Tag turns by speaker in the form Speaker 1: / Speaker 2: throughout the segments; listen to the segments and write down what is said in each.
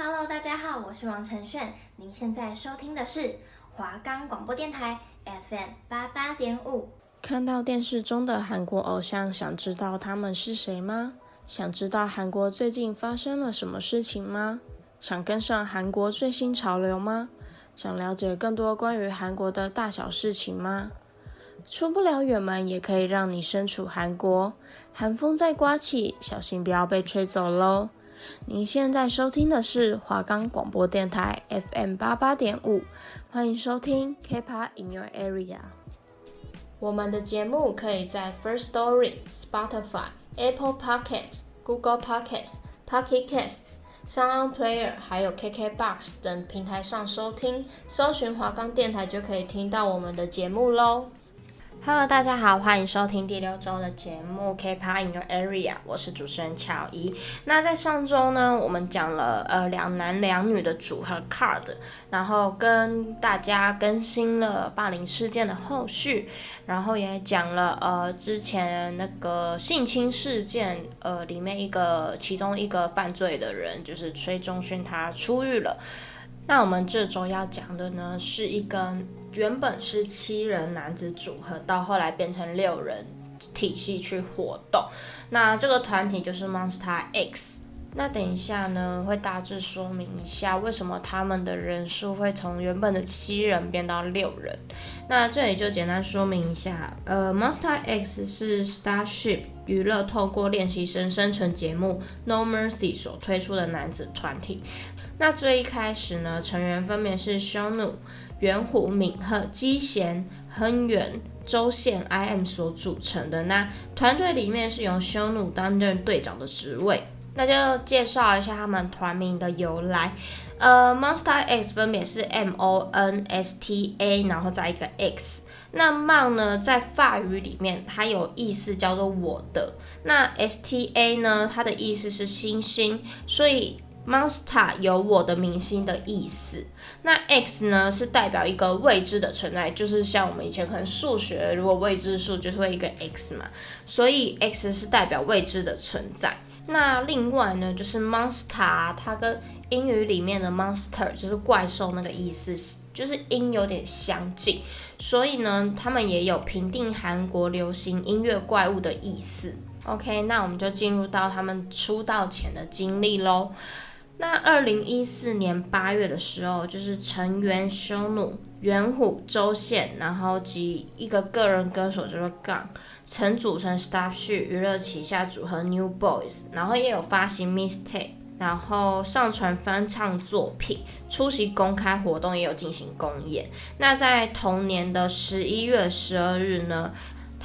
Speaker 1: Hello，大家好，我是王承炫。您现在收听的是华冈广播电台 FM 八八点五。
Speaker 2: 看到电视中的韩国偶像，想知道他们是谁吗？想知道韩国最近发生了什么事情吗？想跟上韩国最新潮流吗？想了解更多关于韩国的大小事情吗？出不了远门，也可以让你身处韩国。寒风在刮起，小心不要被吹走喽！您现在收听的是华冈广播电台 FM 八八点五，欢迎收听 K-pop in your area。我们的节目可以在 First Story、Spotify、Apple Podcasts、Google Podcasts、Pocket Casts、Sound Player 还有 KKBox 等平台上收听，搜寻华冈电台就可以听到我们的节目喽。Hello，大家好，欢迎收听第六周的节目《K-pop in Your Area》，我是主持人巧怡。那在上周呢，我们讲了呃两男两女的组合 Card，然后跟大家更新了霸凌事件的后续，然后也讲了呃之前那个性侵事件，呃里面一个其中一个犯罪的人就是崔中勋，他出狱了。那我们这周要讲的呢，是一个原本是七人男子组合，到后来变成六人体系去活动。那这个团体就是 Monsta X。那等一下呢，会大致说明一下为什么他们的人数会从原本的七人变到六人。那这里就简单说明一下，呃，Monsta X 是 Starship 娱乐透过练习生生存节目 No Mercy 所推出的男子团体。那最一开始呢，成员分别是 Seonu、元虎、敏赫、基贤、亨元、周宪、I.M 所组成的。那团队里面是由修努担任队长的职位。那就介绍一下他们团名的由来。呃，Monster X 分别是 M-O-N-S-T-A，然后再一个 X。那 Mon 呢，在法语里面它有意思叫做我的。那 S-T-A 呢，它的意思是星星，所以。Monster 有我的明星的意思，那 X 呢是代表一个未知的存在，就是像我们以前可能数学如果未知数就是会一个 X 嘛，所以 X 是代表未知的存在。那另外呢，就是 Monster 它跟英语里面的 Monster 就是怪兽那个意思，就是音有点相近，所以呢，他们也有评定韩国流行音乐怪物的意思。OK，那我们就进入到他们出道前的经历喽。那二零一四年八月的时候，就是成员修努、元虎、周宪，然后及一个个人歌手叫做 Gang，曾组成 Starship 娱乐旗下组合 New Boys，然后也有发行 Mistake 然后上传翻唱作品，出席公开活动，也有进行公演。那在同年的十一月十二日呢，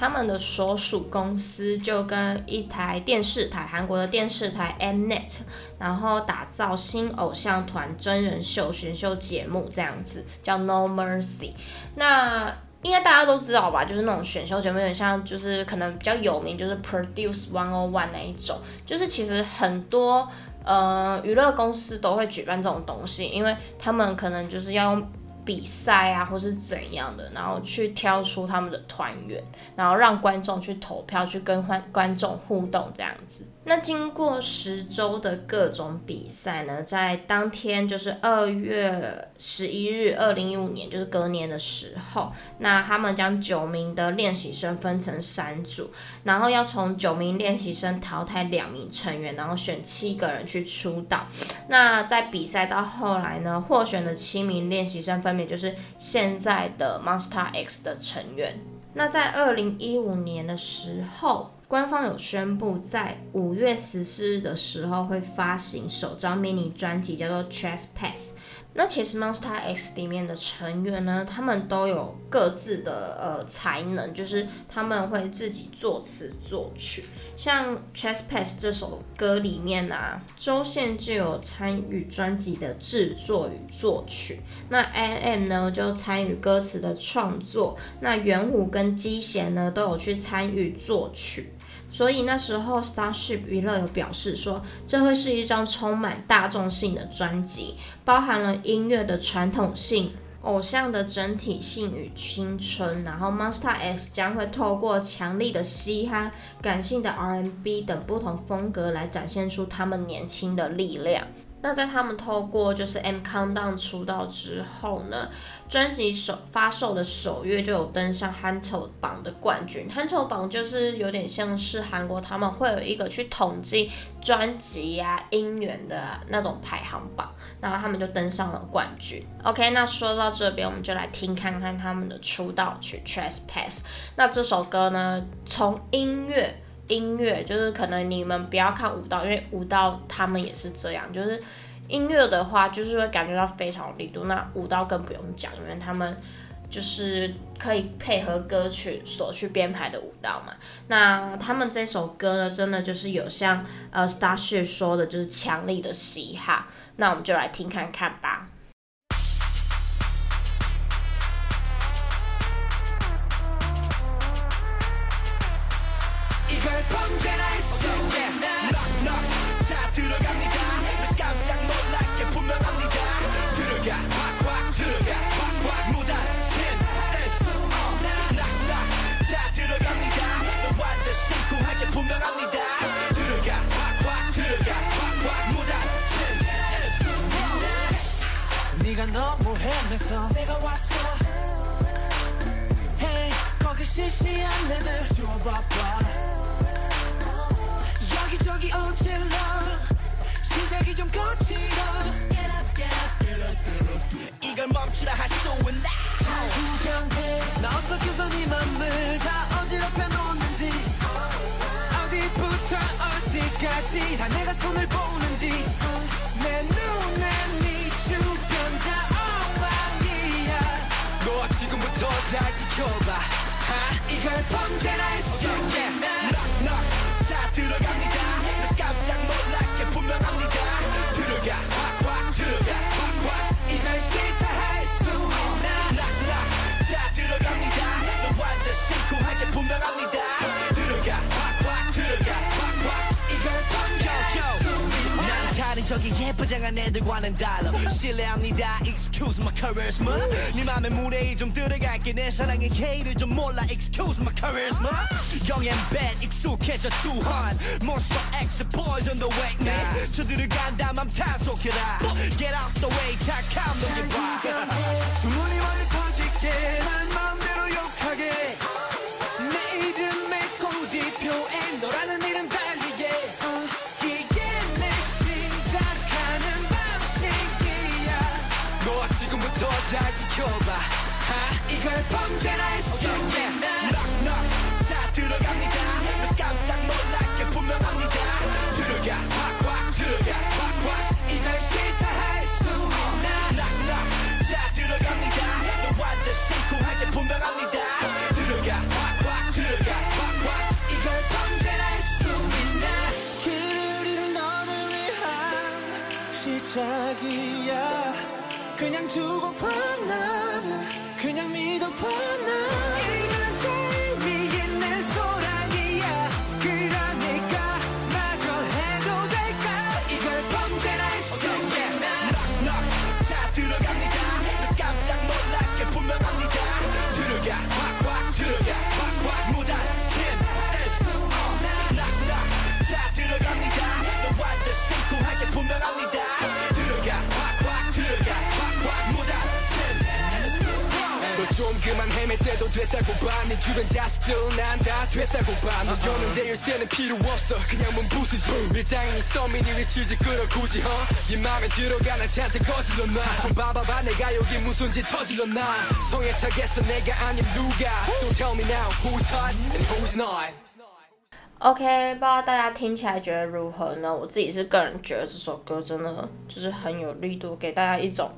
Speaker 2: 他们的所属公司就跟一台电视台，韩国的电视台 Mnet，然后打造新偶像团真人秀选秀节目，这样子叫 No Mercy。那应该大家都知道吧？就是那种选秀节目，有点像，就是可能比较有名，就是 Produce one O one 那一种。就是其实很多呃娱乐公司都会举办这种东西，因为他们可能就是要用。比赛啊，或是怎样的，然后去挑出他们的团员，然后让观众去投票，去跟观观众互动这样子。那经过十周的各种比赛呢，在当天就是二月十一日，二零一五年就是隔年的时候，那他们将九名的练习生分成三组，然后要从九名练习生淘汰两名成员，然后选七个人去出道。那在比赛到后来呢，获选的七名练习生分别就是现在的 Monster X 的成员。那在二零一五年的时候。官方有宣布，在五月十四日的时候会发行首张迷你专辑，叫做《Trespass》。那其实 Monsta X 里面的成员呢，他们都有各自的呃才能，就是他们会自己作词作曲。像《Trespass》这首歌里面啊，周宪就有参与专辑的制作与作曲。那 I.M 呢就参与歌词的创作。那元虎跟基贤呢都有去参与作曲。所以那时候，Starship 娱乐有表示说，这会是一张充满大众性的专辑，包含了音乐的传统性、偶像的整体性与青春。然后，Monster S 将会透过强力的嘻哈、感性的 R&B 等不同风格来展现出他们年轻的力量。那在他们透过就是 M Countdown 出道之后呢，专辑首发售的首月就有登上 Hangul 榜的冠军。Hangul 榜就是有点像是韩国他们会有一个去统计专辑呀、音源的那种排行榜，然后他们就登上了冠军。OK，那说到这边，我们就来听看看他们的出道曲《Trespass》。那这首歌呢，从音乐。音乐就是可能你们不要看舞蹈，因为舞蹈他们也是这样，就是音乐的话就是会感觉到非常有力度。那舞蹈更不用讲，因为他们就是可以配合歌曲所去编排的舞蹈嘛。那他们这首歌呢，真的就是有像呃 Starship 说的，就是强力的嘻哈。那我们就来听看看吧。
Speaker 3: 지금부터 잘 지켜봐. 하? 이걸 범죄라 할수 있겠나? knock 자 들어갑니다. 나 깜짝 놀랄게 분명합니다. 들어가. 확확 들어가. 확확. 이걸 싫다 할수 있나? knock knock 자 들어갑니다. 너 완전 시크하게 분명합니다. Excuse my charisma 네 맘에 물에 좀 들어갈게 내 사랑의 K를 좀 몰라 Excuse my charisma and bad 익숙해져 투한 Monster X poison the way man 저 들어간다 맘 탄속해라 Get out the way 착함 넘겨봐 소문이 많이 퍼지게 날맘 잘 지켜봐 하? 이걸 범죄라 할수 있나 두고 봐나 그냥 믿어봐 그만 헤맬 때도 됐다고 봐네 주변 자식들 난다 됐다고 봐너 여는데 열쇠는 필요 없어 그냥 몸 부수지 일당이니 썸이니 위치지 끌어 굳이 허? 네 맘에 들어가나 잔뜩 거질러 놔좀 봐봐봐 내가 여기 무슨 짓 저질러 놔 성에 차겠어 내가 아님 누가 So tell me now who's hot and who's not
Speaker 2: OK，不知道大家听起来觉得如何呢？我自己是个人觉得这首歌真的就是很有力度，给大家一种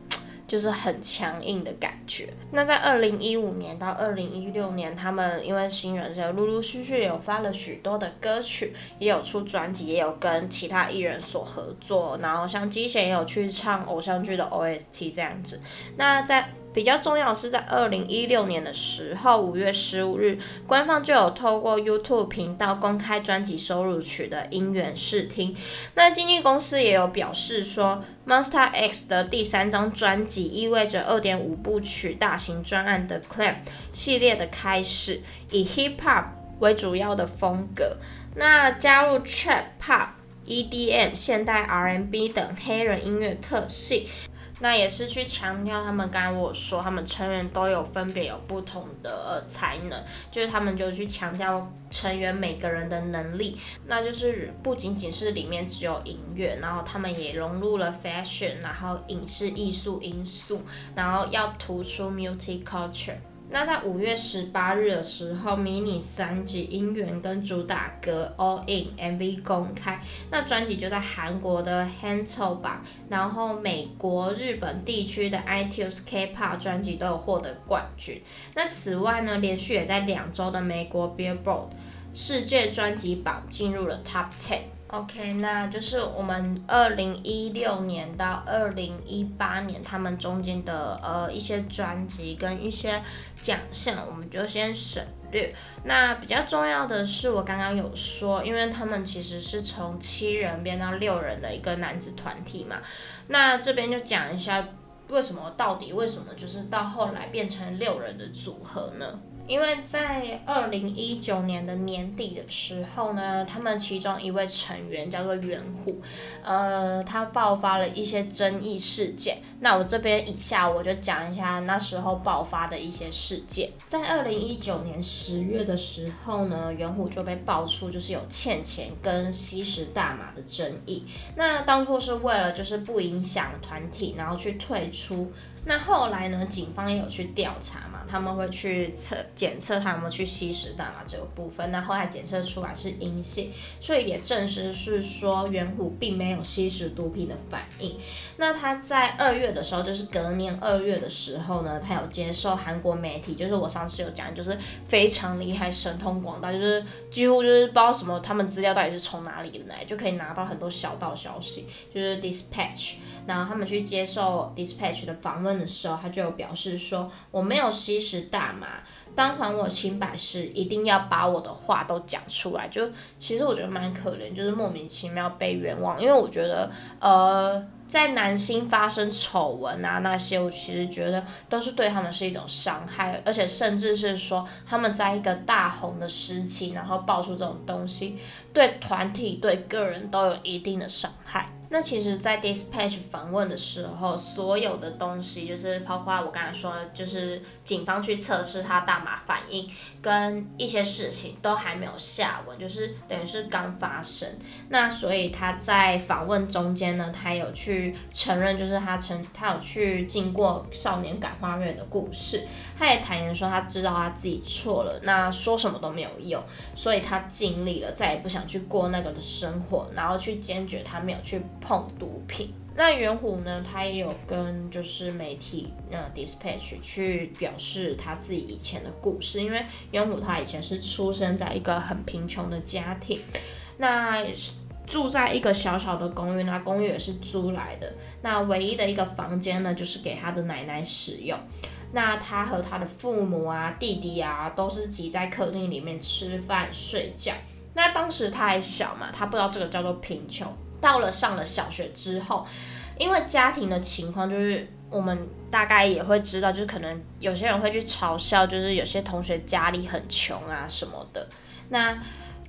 Speaker 2: 就是很强硬的感觉。那在二零一五年到二零一六年，他们因为新人设，陆陆续续有发了许多的歌曲，也有出专辑，也有跟其他艺人所合作。然后像机贤也有去唱偶像剧的 OST 这样子。那在比较重要的是，在二零一六年的时候，五月十五日，官方就有透过 YouTube 频道公开专辑收录曲的音源试听。那经纪公司也有表示说，Monster X 的第三张专辑意味着二点五部曲大型专案的 Clamp 系列的开始，以 Hip Hop 为主要的风格，那加入 Trap Pop。EDM、现代 R&B 等黑人音乐特性。那也是去强调他们刚刚我说，他们成员都有分别有不同的才能，就是他们就去强调成员每个人的能力，那就是不仅仅是里面只有音乐，然后他们也融入了 fashion，然后影视艺术因素，然后要突出 multi culture。那在五月十八日的时候，迷你三辑《音源》跟主打歌《All In》MV 公开，那专辑就在韩国的 HANTO 榜，然后美国、日本地区的 iTunes K-pop 专辑都有获得冠军。那此外呢，连续也在两周的美国 Billboard 世界专辑榜进入了 Top Ten。OK，那就是我们二零一六年到二零一八年他们中间的呃一些专辑跟一些奖项，我们就先省略。那比较重要的是，我刚刚有说，因为他们其实是从七人变到六人的一个男子团体嘛，那这边就讲一下为什么到底为什么就是到后来变成六人的组合呢？因为在二零一九年的年底的时候呢，他们其中一位成员叫做元虎，呃，他爆发了一些争议事件。那我这边以下我就讲一下那时候爆发的一些事件。在二零一九年十月的时候呢，元虎就被爆出就是有欠钱跟吸食大麻的争议。那当初是为了就是不影响团体，然后去退出。那后来呢，警方也有去调查嘛，他们会去测检测他有没有去吸食大麻这个部分。那后来检测出来是阴性，所以也证实是说元虎并没有吸食毒品的反应。那他在二月的时候，就是隔年二月的时候呢，他有接受韩国媒体，就是我上次有讲，就是非常厉害、神通广大，就是几乎就是不知道什么他们资料到底是从哪里来，就可以拿到很多小道消息，就是 Dispatch。然后他们去接受 Dispatch 的访问的时候，他就有表示说：“我没有吸食大麻，当还我清白时，一定要把我的话都讲出来。”就其实我觉得蛮可怜，就是莫名其妙被冤枉。因为我觉得，呃，在男星发生丑闻啊那些，我其实觉得都是对他们是一种伤害，而且甚至是说他们在一个大红的时期，然后爆出这种东西，对团体、对个人都有一定的伤害。那其实，在 Dispatch 访问的时候，所有的东西就是包括我刚才说，就是警方去测试他大麻反应，跟一些事情都还没有下文，就是等于是刚发生。那所以他在访问中间呢，他有去承认，就是他曾他有去经过少年感化院的故事，他也坦言说他知道他自己错了，那说什么都没有用，所以他尽力了，再也不想去过那个的生活，然后去坚决他没有去。碰毒品，那元虎呢？他也有跟就是媒体呃 Dispatch 去表示他自己以前的故事，因为元虎他以前是出生在一个很贫穷的家庭，那住在一个小小的公寓，那公寓也是租来的，那唯一的一个房间呢，就是给他的奶奶使用，那他和他的父母啊、弟弟啊，都是挤在客厅里面吃饭睡觉，那当时他还小嘛，他不知道这个叫做贫穷。到了上了小学之后，因为家庭的情况，就是我们大概也会知道，就是可能有些人会去嘲笑，就是有些同学家里很穷啊什么的。那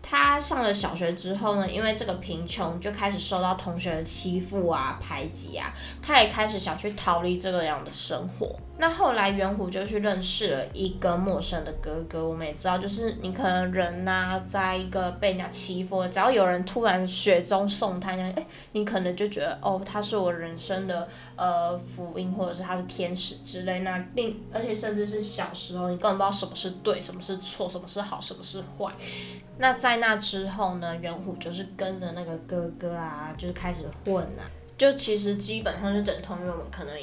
Speaker 2: 他上了小学之后呢，因为这个贫穷，就开始受到同学的欺负啊、排挤啊，他也开始想去逃离这个样的生活。那后来元虎就去认识了一个陌生的哥哥。我们也知道，就是你可能人呐、在一个被人家欺负，只要有人突然雪中送炭，哎，你可能就觉得哦，他是我人生的呃福音，或者是他是天使之类。那并而且甚至是小时候，你根本不知道什么是对，什么是错，什么是好，什么是坏。那在那之后呢，元虎就是跟着那个哥哥啊，就是开始混啊，就其实基本上是等同于我们可能。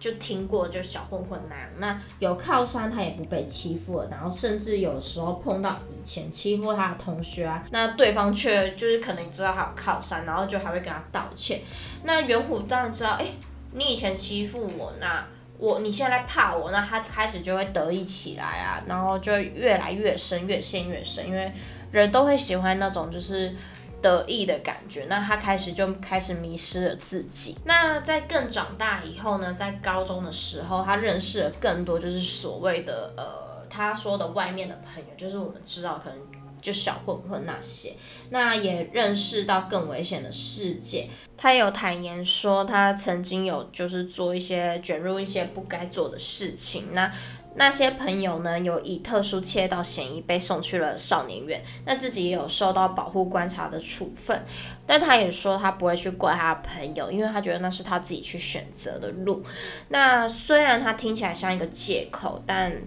Speaker 2: 就听过，就小混混那样，那有靠山他也不被欺负了，然后甚至有时候碰到以前欺负他的同学啊，那对方却就是可能知道他有靠山，然后就还会跟他道歉。那元虎当然知道，哎、你以前欺负我，那我你现在怕我，那他开始就会得意起来啊，然后就越来越深，越陷越深，因为人都会喜欢那种就是。得意的感觉，那他开始就开始迷失了自己。那在更长大以后呢，在高中的时候，他认识了更多就是所谓的呃，他说的外面的朋友，就是我们知道可能就小混混那些，那也认识到更危险的世界。他有坦言说，他曾经有就是做一些卷入一些不该做的事情。那那些朋友呢，有以特殊窃盗嫌疑被送去了少年院，那自己也有受到保护观察的处分。但他也说，他不会去怪他的朋友，因为他觉得那是他自己去选择的路。那虽然他听起来像一个借口，但。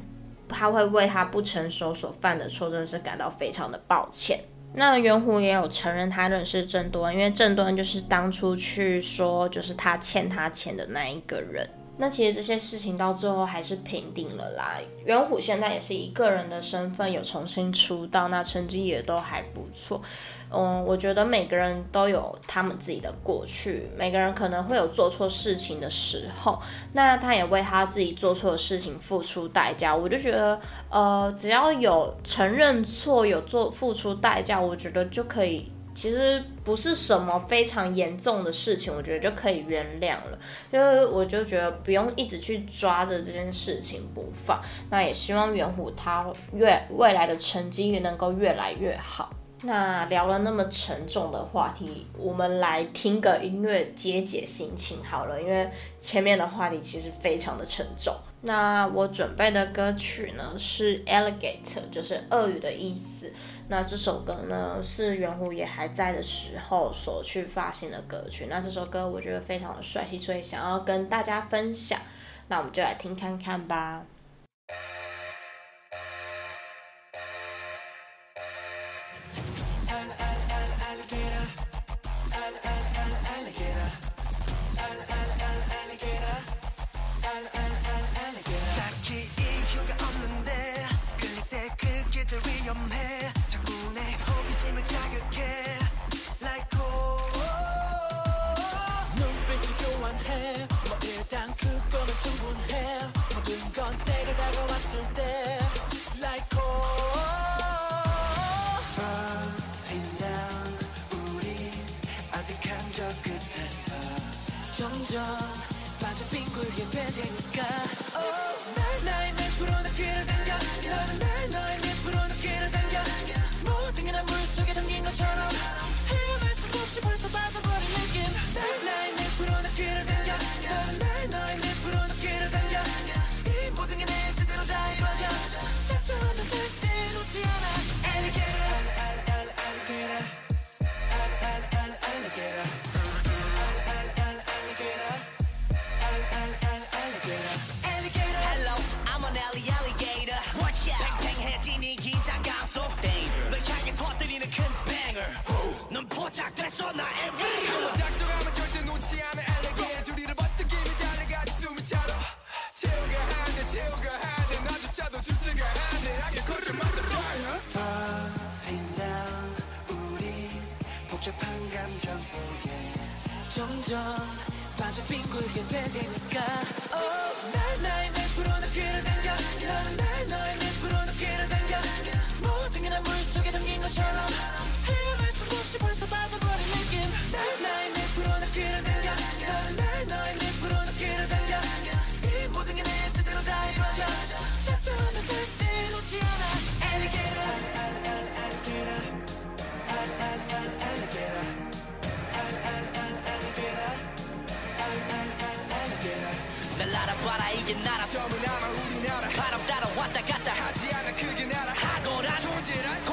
Speaker 2: 他会为他不成熟所犯的错，真的是感到非常的抱歉。那元虎也有承认他认识郑多恩，因为郑多恩就是当初去说就是他欠他钱的那一个人。那其实这些事情到最后还是平定了啦。元虎现在也是以个人的身份有重新出道，那成绩也都还不错。嗯，我觉得每个人都有他们自己的过去，每个人可能会有做错事情的时候，那他也为他自己做错的事情付出代价。我就觉得，呃，只要有承认错，有做付出代价，我觉得就可以，其实不是什么非常严重的事情，我觉得就可以原谅了。因为我就觉得不用一直去抓着这件事情不放。那也希望元虎他越未来的成绩也能够越来越好。那聊了那么沉重的话题，我们来听个音乐解解心情好了，因为前面的话题其实非常的沉重。那我准备的歌曲呢是 Alligator，就是鳄鱼的意思。那这首歌呢是圆弧也还在的时候所去发行的歌曲。那这首歌我觉得非常的帅气，所以想要跟大家分享。那我们就来听看看吧。
Speaker 4: 해 모든 건 때가 다가왔을
Speaker 5: 때 Like
Speaker 4: cold Falling down 우리 아득한 저 끝에서
Speaker 5: 점점 빠져 빙굴게 되니까 Oh 날날 100%나 그려다
Speaker 3: 뺏어 나의 위로
Speaker 6: 작동하면 절대 놓지 않아. 엘레기에 둘이를 버티기면 달려가지 숨이 차도 채우가 하네 채우가 하네. 나조차도 주체가 하네. I can control my supply
Speaker 4: Falling down 우리 복잡한 감정 속에
Speaker 5: 점점 빠져 빙굴게 되니까. Oh night night
Speaker 3: 날 알아봐라 이게 나라 처음은
Speaker 6: 아마 우리 나라
Speaker 3: 바람 따라 왔다 갔다
Speaker 6: 하지 않아 그게 나라 하고란 존재란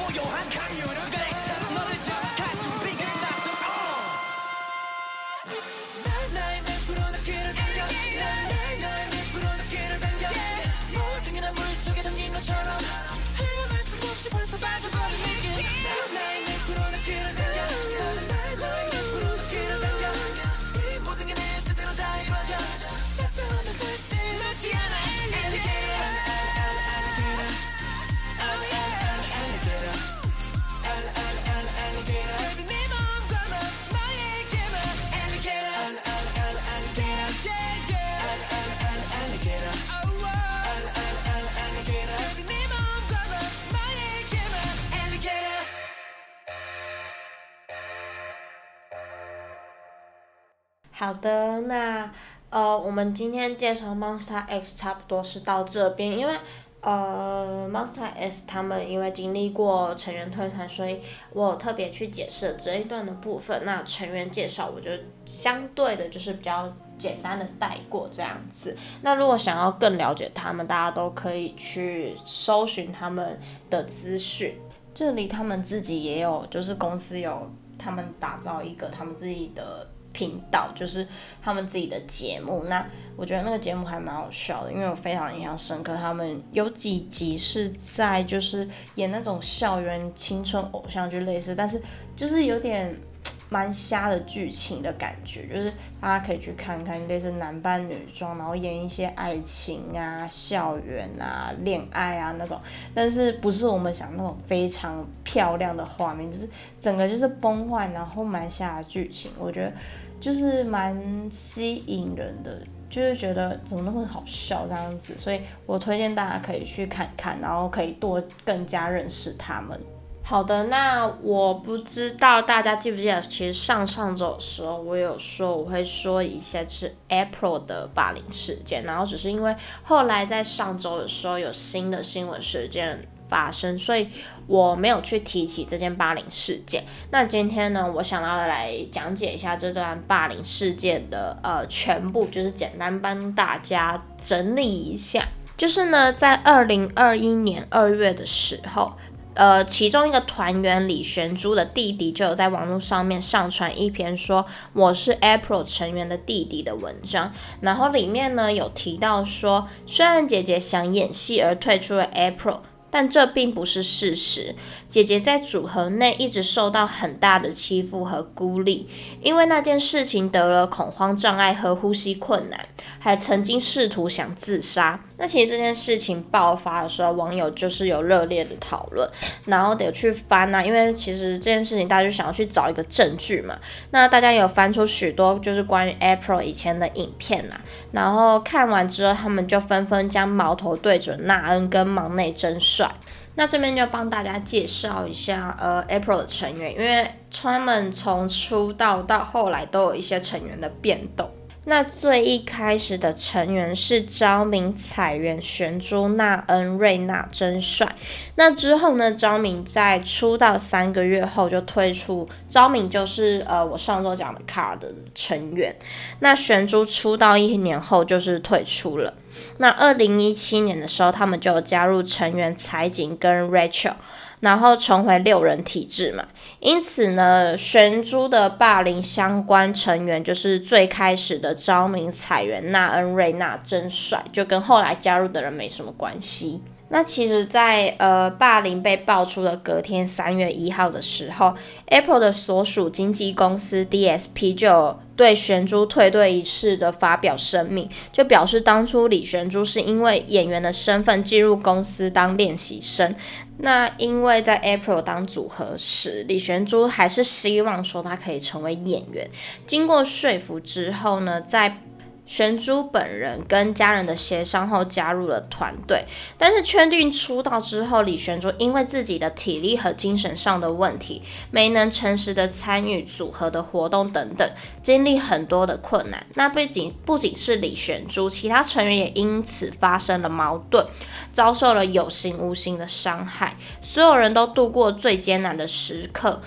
Speaker 2: 好的，那呃，我们今天介绍 Monster X 差不多是到这边，因为呃 Monster X 他们因为经历过成员退团，所以我特别去解释这一段的部分。那成员介绍，我觉得相对的就是比较简单的带过这样子。那如果想要更了解他们，大家都可以去搜寻他们的资讯。这里他们自己也有，就是公司有他们打造一个他们自己的。频道就是他们自己的节目，那我觉得那个节目还蛮好笑的，因为我非常印象深刻。他们有几集是在就是演那种校园青春偶像剧类似，但是就是有点蛮瞎的剧情的感觉，就是大家可以去看看，类似男扮女装，然后演一些爱情啊、校园啊、恋爱啊那种，但是不是我们想那种非常漂亮的画面，就是整个就是崩坏，然后蛮瞎的剧情，我觉得。就是蛮吸引人的，就是觉得怎么那么好笑这样子，所以我推荐大家可以去看看，然后可以多更加认识他们。好的，那我不知道大家记不记得，其实上上周的时候我有说我会说一下是 April 的霸凌事件，然后只是因为后来在上周的时候有新的新闻事件。发生，所以我没有去提起这件霸凌事件。那今天呢，我想要来讲解一下这段霸凌事件的呃全部，就是简单帮大家整理一下。就是呢，在二零二一年二月的时候，呃，其中一个团员李玄珠的弟弟就有在网络上面上传一篇说我是 April 成员的弟弟的文章，然后里面呢有提到说，虽然姐姐想演戏而退出了 April。但这并不是事实。姐姐在组合内一直受到很大的欺负和孤立，因为那件事情得了恐慌障碍和呼吸困难，还曾经试图想自杀。那其实这件事情爆发的时候，网友就是有热烈的讨论，然后得去翻啊，因为其实这件事情大家就想要去找一个证据嘛。那大家有翻出许多就是关于 April 以前的影片啊，然后看完之后，他们就纷纷将矛头对准娜恩跟忙内真帅。那这边就帮大家介绍一下呃 April 的成员，因为他们从出道到后来都有一些成员的变动。那最一开始的成员是昭明、彩元、玄珠、娜恩、瑞娜、真帅。那之后呢，昭明在出道三个月后就退出。昭明就是呃我上周讲的卡的成员。那玄珠出道一年后就是退出了。那二零一七年的时候，他们就加入成员彩景跟 Rachel。然后重回六人体制嘛，因此呢，玄珠的霸凌相关成员就是最开始的昭明、彩元、纳恩、瑞娜、真帅，就跟后来加入的人没什么关系。那其实在，呃霸凌被爆出的隔天三月一号的时候，April 的所属经纪公司 DSP 就对玄珠退队一事的发表声明，就表示当初李玄珠是因为演员的身份进入公司当练习生。那因为在 April 当组合时，李玄珠还是希望说他可以成为演员。经过说服之后呢，在玄珠本人跟家人的协商后加入了团队，但是确定出道之后，李玄珠因为自己的体力和精神上的问题，没能诚实的参与组合的活动等等，经历很多的困难。那不仅不仅是李玄珠，其他成员也因此发生了矛盾，遭受了有形无形的伤害，所有人都度过最艰难的时刻。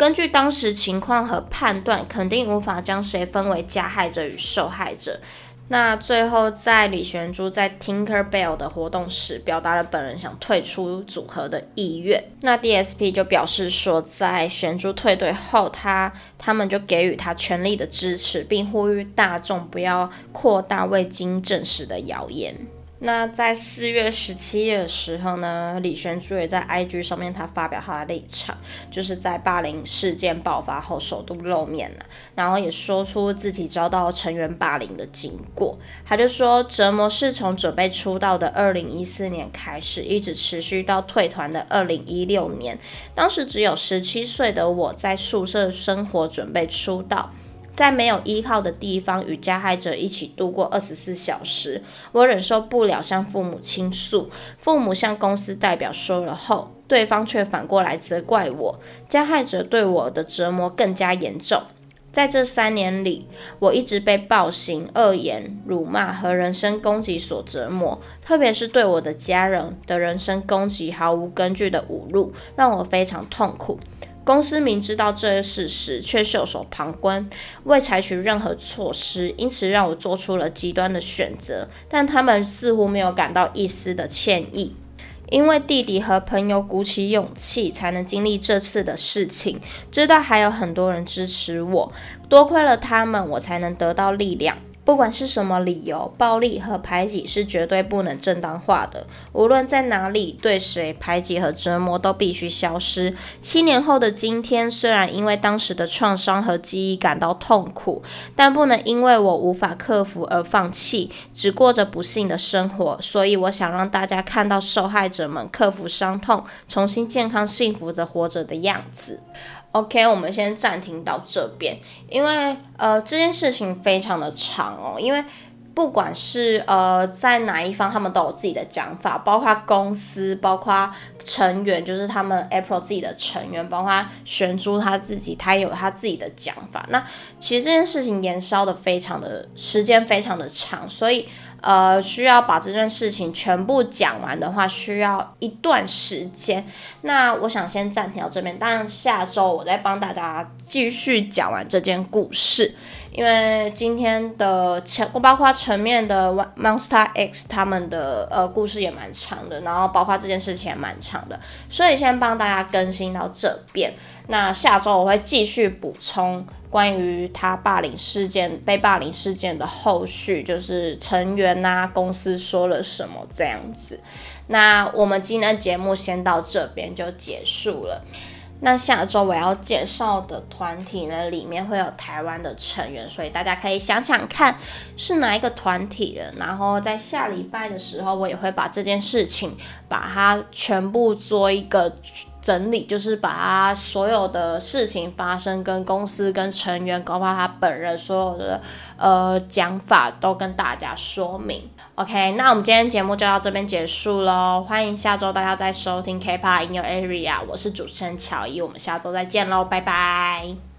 Speaker 2: 根据当时情况和判断，肯定无法将谁分为加害者与受害者。那最后，在李玄珠在 Tinker Bell 的活动时，表达了本人想退出组合的意愿。那 DSP 就表示说，在玄珠退队后，他他们就给予他全力的支持，并呼吁大众不要扩大未经证实的谣言。那在四月十七日的时候呢，李玄珠也在 IG 上面，他发表他的立场，就是在霸凌事件爆发后首度露面了，然后也说出自己遭到成员霸凌的经过。他就说，折磨是从准备出道的二零一四年开始，一直持续到退团的二零一六年。当时只有十七岁的我在宿舍生活，准备出道。在没有依靠的地方与加害者一起度过二十四小时，我忍受不了向父母倾诉。父母向公司代表说了后，对方却反过来责怪我。加害者对我的折磨更加严重。在这三年里，我一直被暴行、恶言、辱骂和人身攻击所折磨，特别是对我的家人的人身攻击、毫无根据的侮辱，让我非常痛苦。公司明知道这些事实，却袖手旁观，未采取任何措施，因此让我做出了极端的选择。但他们似乎没有感到一丝的歉意。因为弟弟和朋友鼓起勇气，才能经历这次的事情。知道还有很多人支持我，多亏了他们，我才能得到力量。不管是什么理由，暴力和排挤是绝对不能正当化的。无论在哪里，对谁排挤和折磨都必须消失。七年后的今天，虽然因为当时的创伤和记忆感到痛苦，但不能因为我无法克服而放弃，只过着不幸的生活。所以，我想让大家看到受害者们克服伤痛，重新健康幸福的活着的样子。OK，我们先暂停到这边，因为呃这件事情非常的长哦，因为不管是呃在哪一方，他们都有自己的讲法，包括公司，包括成员，就是他们 April 自己的成员，包括玄珠他自己，他也有他自己的讲法。那其实这件事情延烧的非常的时间非常的长，所以。呃，需要把这件事情全部讲完的话，需要一段时间。那我想先暂停到这边，但下周我再帮大家继续讲完这件故事。因为今天的前，包括前面的 Monster X 他们的呃故事也蛮长的，然后包括这件事情也蛮长的，所以先帮大家更新到这边。那下周我会继续补充。关于他霸凌事件、被霸凌事件的后续，就是成员呐、公司说了什么这样子。那我们今天节目先到这边就结束了。那下周我要介绍的团体呢，里面会有台湾的成员，所以大家可以想想看是哪一个团体的。然后在下礼拜的时候，我也会把这件事情把它全部做一个。整理就是把它所有的事情发生跟公司跟成员，包括他本人所有的呃讲法都跟大家说明。OK，那我们今天节目就到这边结束喽，欢迎下周大家再收听 K-pop in your area，我是主持人乔伊，我们下周再见喽，拜拜。